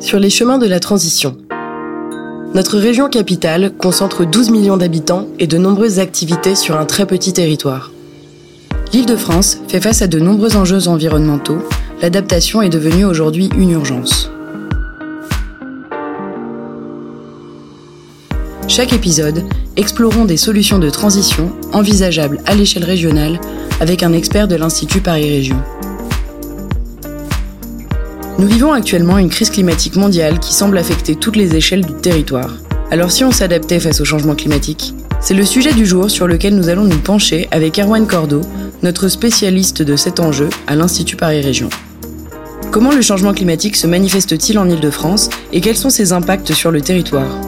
sur les chemins de la transition. Notre région capitale concentre 12 millions d'habitants et de nombreuses activités sur un très petit territoire. L'Île-de-France fait face à de nombreux enjeux environnementaux, l'adaptation est devenue aujourd'hui une urgence. Chaque épisode, explorons des solutions de transition envisageables à l'échelle régionale avec un expert de l'Institut Paris Région. Nous vivons actuellement une crise climatique mondiale qui semble affecter toutes les échelles du territoire. Alors si on s'adaptait face au changement climatique C'est le sujet du jour sur lequel nous allons nous pencher avec Erwan Cordeau, notre spécialiste de cet enjeu à l'Institut Paris Région. Comment le changement climatique se manifeste-t-il en Ile-de-France et quels sont ses impacts sur le territoire?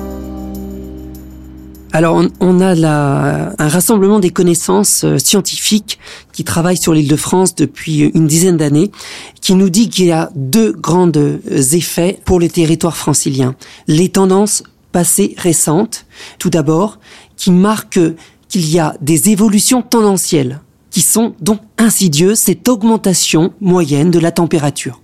Alors, on, a un rassemblement des connaissances euh, scientifiques qui travaillent sur l'île de France depuis une dizaine d'années, qui nous dit qu'il y a deux grands euh, effets pour les territoires franciliens. Les tendances passées récentes, tout d'abord, qui marquent qu'il y a des évolutions tendancielles qui sont donc insidieuses, cette augmentation moyenne de la température.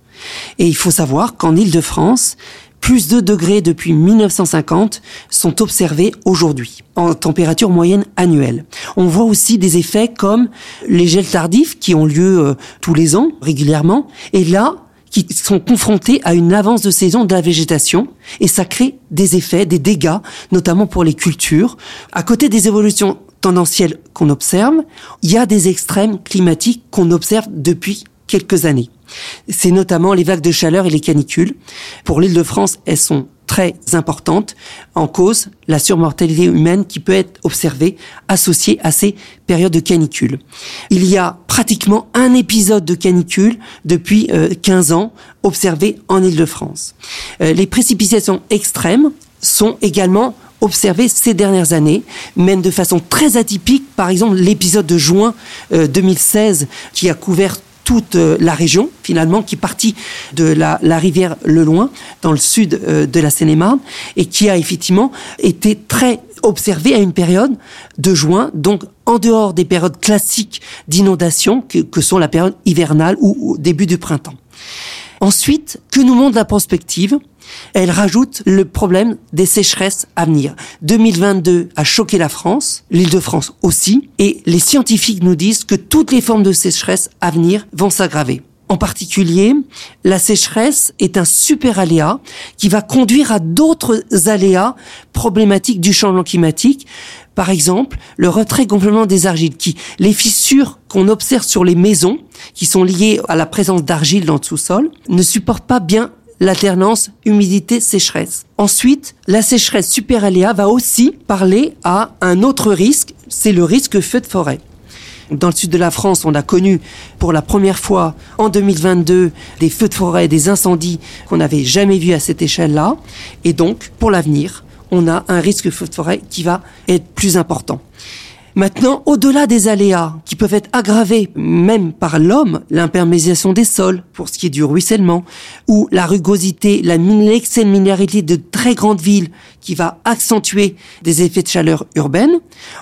Et il faut savoir qu'en Île-de-France, plus de degrés depuis 1950 sont observés aujourd'hui en température moyenne annuelle. On voit aussi des effets comme les gels tardifs qui ont lieu euh, tous les ans régulièrement et là qui sont confrontés à une avance de saison de la végétation et ça crée des effets, des dégâts, notamment pour les cultures. À côté des évolutions tendancielles qu'on observe, il y a des extrêmes climatiques qu'on observe depuis quelques années. C'est notamment les vagues de chaleur et les canicules. Pour l'île de France, elles sont très importantes. En cause, la surmortalité humaine qui peut être observée associée à ces périodes de canicule. Il y a pratiquement un épisode de canicule depuis 15 euh, ans observé en île de France. Euh, les précipitations extrêmes sont également observées ces dernières années, même de façon très atypique. Par exemple, l'épisode de juin 2016 euh, qui a couvert toute euh, la région, finalement, qui partit de la, rivière Le Loin, dans le sud euh, de la Seine-et-Marne, et qui a effectivement été très observé à une période de juin, donc en dehors des périodes classiques d'inondation, que, sont la période hivernale ou, ou début du printemps. Ensuite, que nous montre la prospective elle rajoute le problème des sécheresses à venir. 2022 a choqué la France, l'île de France aussi, et les scientifiques nous disent que toutes les formes de sécheresse à venir vont s'aggraver. En particulier, la sécheresse est un super aléa qui va conduire à d'autres aléas problématiques du changement climatique. Par exemple, le retrait gonflement des argiles, qui, les fissures qu'on observe sur les maisons, qui sont liées à la présence d'argile dans le sous-sol, ne supportent pas bien l'alternance humidité-sécheresse. Ensuite, la sécheresse superaléa va aussi parler à un autre risque, c'est le risque feu de forêt. Dans le sud de la France, on a connu pour la première fois en 2022 des feux de forêt, des incendies qu'on n'avait jamais vus à cette échelle-là. Et donc, pour l'avenir, on a un risque feu de forêt qui va être plus important. Maintenant, au-delà des aléas qui peuvent être aggravés même par l'homme, l'imperméabilisation des sols pour ce qui est du ruissellement, ou la rugosité, la minéralité de très grandes villes qui va accentuer des effets de chaleur urbaine,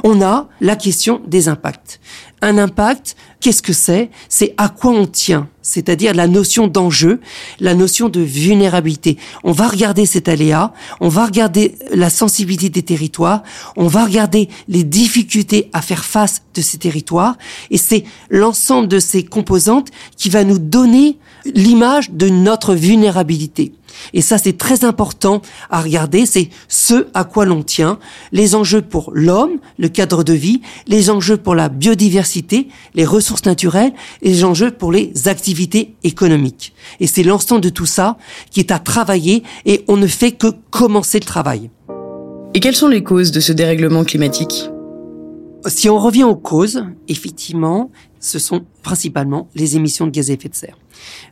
on a la question des impacts. Un impact, qu'est-ce que c'est? C'est à quoi on tient, c'est-à-dire la notion d'enjeu, la notion de vulnérabilité. On va regarder cet aléa, on va regarder la sensibilité des territoires, on va regarder les difficultés à faire face de ces territoires, et c'est l'ensemble de ces composantes qui va nous donner l'image de notre vulnérabilité. Et ça, c'est très important à regarder. C'est ce à quoi l'on tient. Les enjeux pour l'homme, le cadre de vie, les enjeux pour la biodiversité, les ressources naturelles, et les enjeux pour les activités économiques. Et c'est l'ensemble de tout ça qui est à travailler et on ne fait que commencer le travail. Et quelles sont les causes de ce dérèglement climatique? Si on revient aux causes, effectivement, ce sont principalement les émissions de gaz à effet de serre.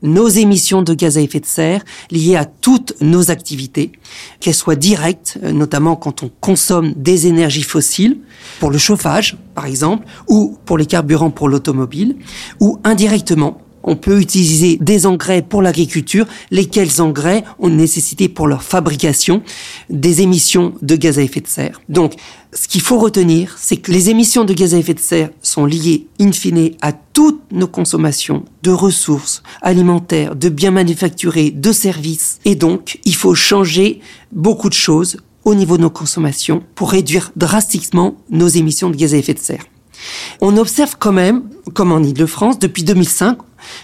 Nos émissions de gaz à effet de serre liées à toutes nos activités, qu'elles soient directes, euh, notamment quand on consomme des énergies fossiles, pour le chauffage par exemple, ou pour les carburants pour l'automobile, ou indirectement on peut utiliser des engrais pour l'agriculture, lesquels engrais ont nécessité pour leur fabrication? Des émissions de gaz à effet de serre. Donc, ce qu'il faut retenir, c'est que les émissions de gaz à effet de serre sont liées in fine à toutes nos consommations de ressources alimentaires, de biens manufacturés, de services. Et donc, il faut changer beaucoup de choses au niveau de nos consommations pour réduire drastiquement nos émissions de gaz à effet de serre. On observe quand même, comme en Ile-de-France, depuis 2005,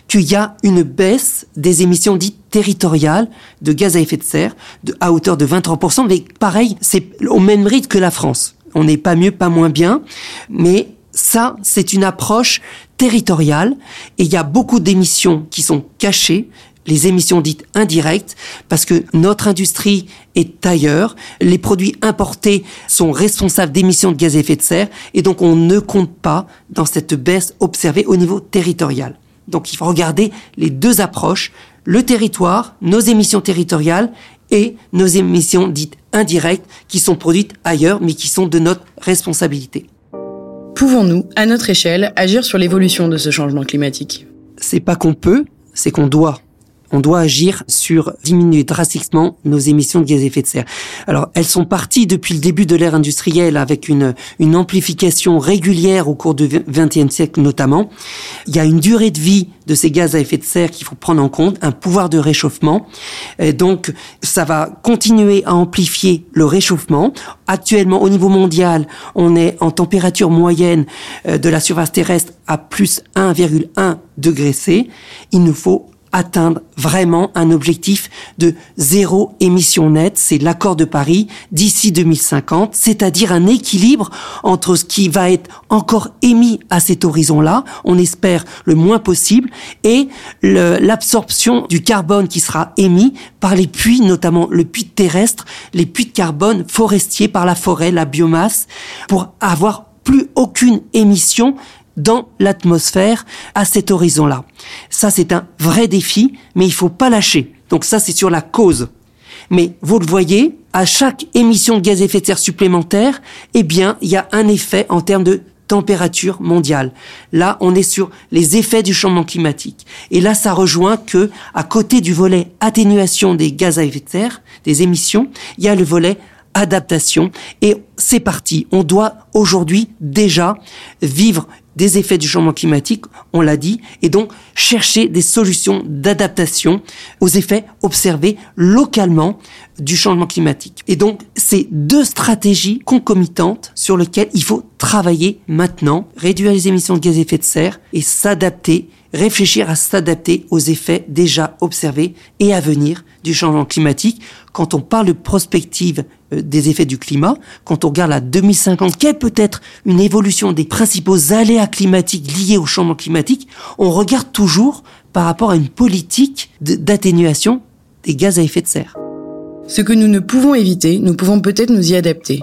qu'il y a une baisse des émissions dites territoriales de gaz à effet de serre à hauteur de 23%, mais pareil, c'est au même rythme que la France. On n'est pas mieux, pas moins bien, mais ça, c'est une approche territoriale. Et il y a beaucoup d'émissions qui sont cachées, les émissions dites indirectes, parce que notre industrie est ailleurs, les produits importés sont responsables d'émissions de gaz à effet de serre, et donc on ne compte pas dans cette baisse observée au niveau territorial. Donc il faut regarder les deux approches, le territoire, nos émissions territoriales et nos émissions dites indirectes qui sont produites ailleurs mais qui sont de notre responsabilité. Pouvons-nous, à notre échelle, agir sur l'évolution de ce changement climatique? C'est pas qu'on peut, c'est qu'on doit on doit agir sur diminuer drastiquement nos émissions de gaz à effet de serre. Alors, elles sont parties depuis le début de l'ère industrielle avec une, une amplification régulière au cours du XXe siècle notamment. Il y a une durée de vie de ces gaz à effet de serre qu'il faut prendre en compte, un pouvoir de réchauffement. Et donc, ça va continuer à amplifier le réchauffement. Actuellement, au niveau mondial, on est en température moyenne euh, de la surface terrestre à plus 1,1 degré C. Il nous faut atteindre vraiment un objectif de zéro émission nette, c'est l'accord de Paris d'ici 2050, c'est-à-dire un équilibre entre ce qui va être encore émis à cet horizon-là, on espère le moins possible, et l'absorption du carbone qui sera émis par les puits, notamment le puits terrestre, les puits de carbone forestiers par la forêt, la biomasse, pour avoir plus aucune émission dans l'atmosphère à cet horizon-là. Ça, c'est un vrai défi, mais il faut pas lâcher. Donc ça, c'est sur la cause. Mais vous le voyez, à chaque émission de gaz à effet de serre supplémentaire, eh bien, il y a un effet en termes de température mondiale. Là, on est sur les effets du changement climatique. Et là, ça rejoint que, à côté du volet atténuation des gaz à effet de serre, des émissions, il y a le volet adaptation. Et c'est parti. On doit aujourd'hui déjà vivre des effets du changement climatique, on l'a dit, et donc chercher des solutions d'adaptation aux effets observés localement du changement climatique. Et donc, c'est deux stratégies concomitantes sur lesquelles il faut travailler maintenant, réduire les émissions de gaz à effet de serre et s'adapter réfléchir à s'adapter aux effets déjà observés et à venir du changement climatique. Quand on parle de prospective euh, des effets du climat, quand on regarde la 2050, quelle peut être une évolution des principaux aléas climatiques liés au changement climatique, on regarde toujours par rapport à une politique d'atténuation des gaz à effet de serre. Ce que nous ne pouvons éviter, nous pouvons peut-être nous y adapter.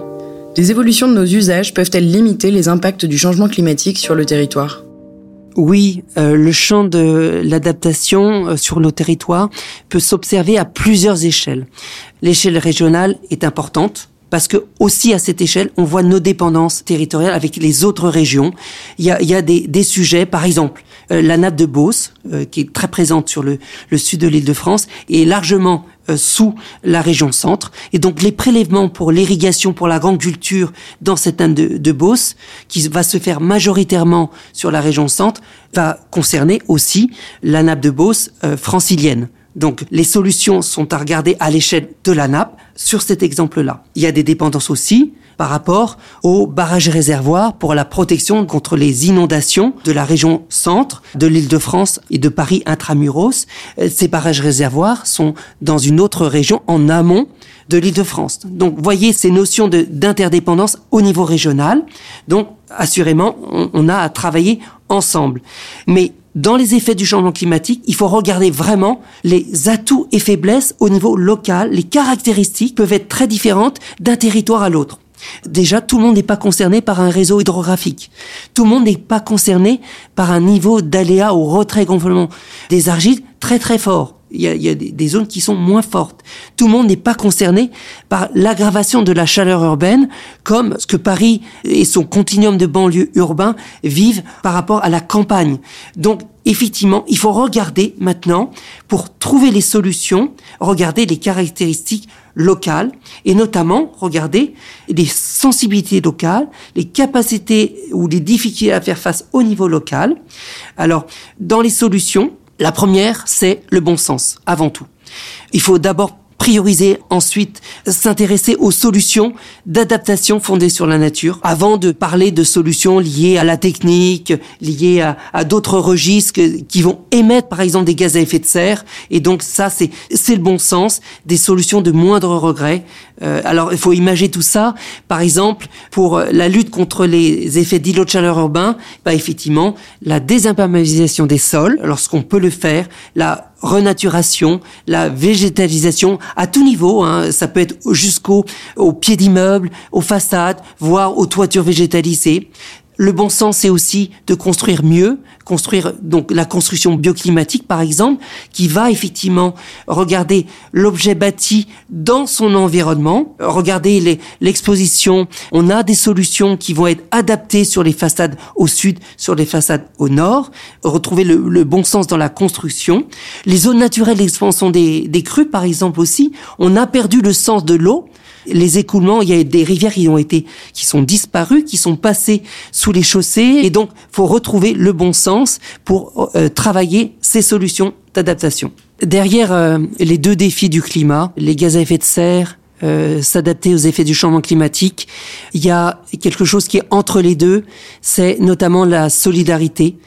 Des évolutions de nos usages peuvent-elles limiter les impacts du changement climatique sur le territoire? Oui, euh, le champ de l'adaptation euh, sur nos territoires peut s'observer à plusieurs échelles. L'échelle régionale est importante parce que aussi à cette échelle, on voit nos dépendances territoriales avec les autres régions. Il y a, il y a des, des, sujets, par exemple, euh, la nappe de Beauce, euh, qui est très présente sur le, le sud de l'île de France, est largement euh, sous la région centre. Et donc les prélèvements pour l'irrigation, pour la grande culture dans cette nappe de, de Beauce, qui va se faire majoritairement sur la région centre, va concerner aussi la nappe de Beauce francilienne. Donc les solutions sont à regarder à l'échelle de la nappe sur cet exemple-là. Il y a des dépendances aussi par rapport aux barrages réservoirs pour la protection contre les inondations de la région centre, de l'île de France et de Paris intramuros. Euh, ces barrages réservoirs sont dans une autre région en amont de l'île de France. Donc, voyez ces notions d'interdépendance au niveau régional. Donc, assurément, on, on a à travailler ensemble. Mais dans les effets du changement climatique, il faut regarder vraiment les atouts et faiblesses au niveau local. Les caractéristiques peuvent être très différentes d'un territoire à l'autre. Déjà, tout le monde n'est pas concerné par un réseau hydrographique. Tout le monde n'est pas concerné par un niveau d'aléa au retrait-gonflement des argiles très très fort. Il y a, des zones qui sont moins fortes. Tout le monde n'est pas concerné par l'aggravation de la chaleur urbaine, comme ce que Paris et son continuum de banlieues urbains vivent par rapport à la campagne. Donc, effectivement, il faut regarder maintenant, pour trouver les solutions, regarder les caractéristiques locales et notamment regarder les sensibilités locales, les capacités ou les difficultés à faire face au niveau local. Alors, dans les solutions, la première, c'est le bon sens, avant tout. Il faut d'abord prioriser, ensuite s'intéresser aux solutions d'adaptation fondées sur la nature, avant de parler de solutions liées à la technique, liées à, à d'autres registres qui vont émettre par exemple des gaz à effet de serre. Et donc ça, c'est le bon sens, des solutions de moindre regret. Euh, alors il faut imaginer tout ça. Par exemple, pour la lutte contre les effets d'îlots de chaleur urbains, bah effectivement, la désimperméabilisation des sols, lorsqu'on peut le faire, la renaturation, la végétalisation à tout niveau. Hein. Ça peut être jusqu'au au pied d'immeubles, aux façades, voire aux toitures végétalisées. Le bon sens, c'est aussi de construire mieux, construire donc la construction bioclimatique par exemple, qui va effectivement regarder l'objet bâti dans son environnement, regarder l'exposition. On a des solutions qui vont être adaptées sur les façades au sud, sur les façades au nord, retrouver le, bon sens dans la construction. Les zones naturelles d'expansion des, des crues par exemple aussi, on a perdu le sens de l'eau les écoulements, il y a des rivières qui ont été, qui sont disparues, qui sont passées sous les chaussées, et donc faut retrouver le bon sens pour euh, travailler ces solutions d'adaptation. Derrière euh, les deux défis du climat, les gaz à effet de serre, euh, s'adapter aux effets du changement climatique. Il y a quelque chose qui est entre les deux, c'est notamment la solidarité.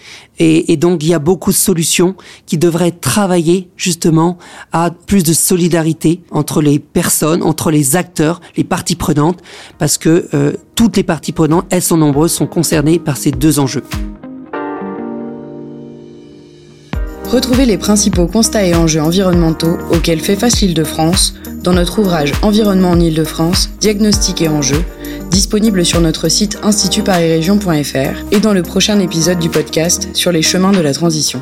Et, donc, il y a beaucoup de solutions qui devraient travailler justement à plus de solidarité entre les personnes, entre les acteurs, les parties prenantes, parce que euh, toutes les parties prenantes, elles sont nombreuses, sont concernées par ces deux enjeux. Retrouvez les principaux constats et enjeux environnementaux auxquels fait face l'Île-de-France dans notre ouvrage Environnement en Île-de-France, diagnostic et enjeux, disponible sur notre site institutparisregion.fr et dans le prochain épisode du podcast sur les chemins de la transition.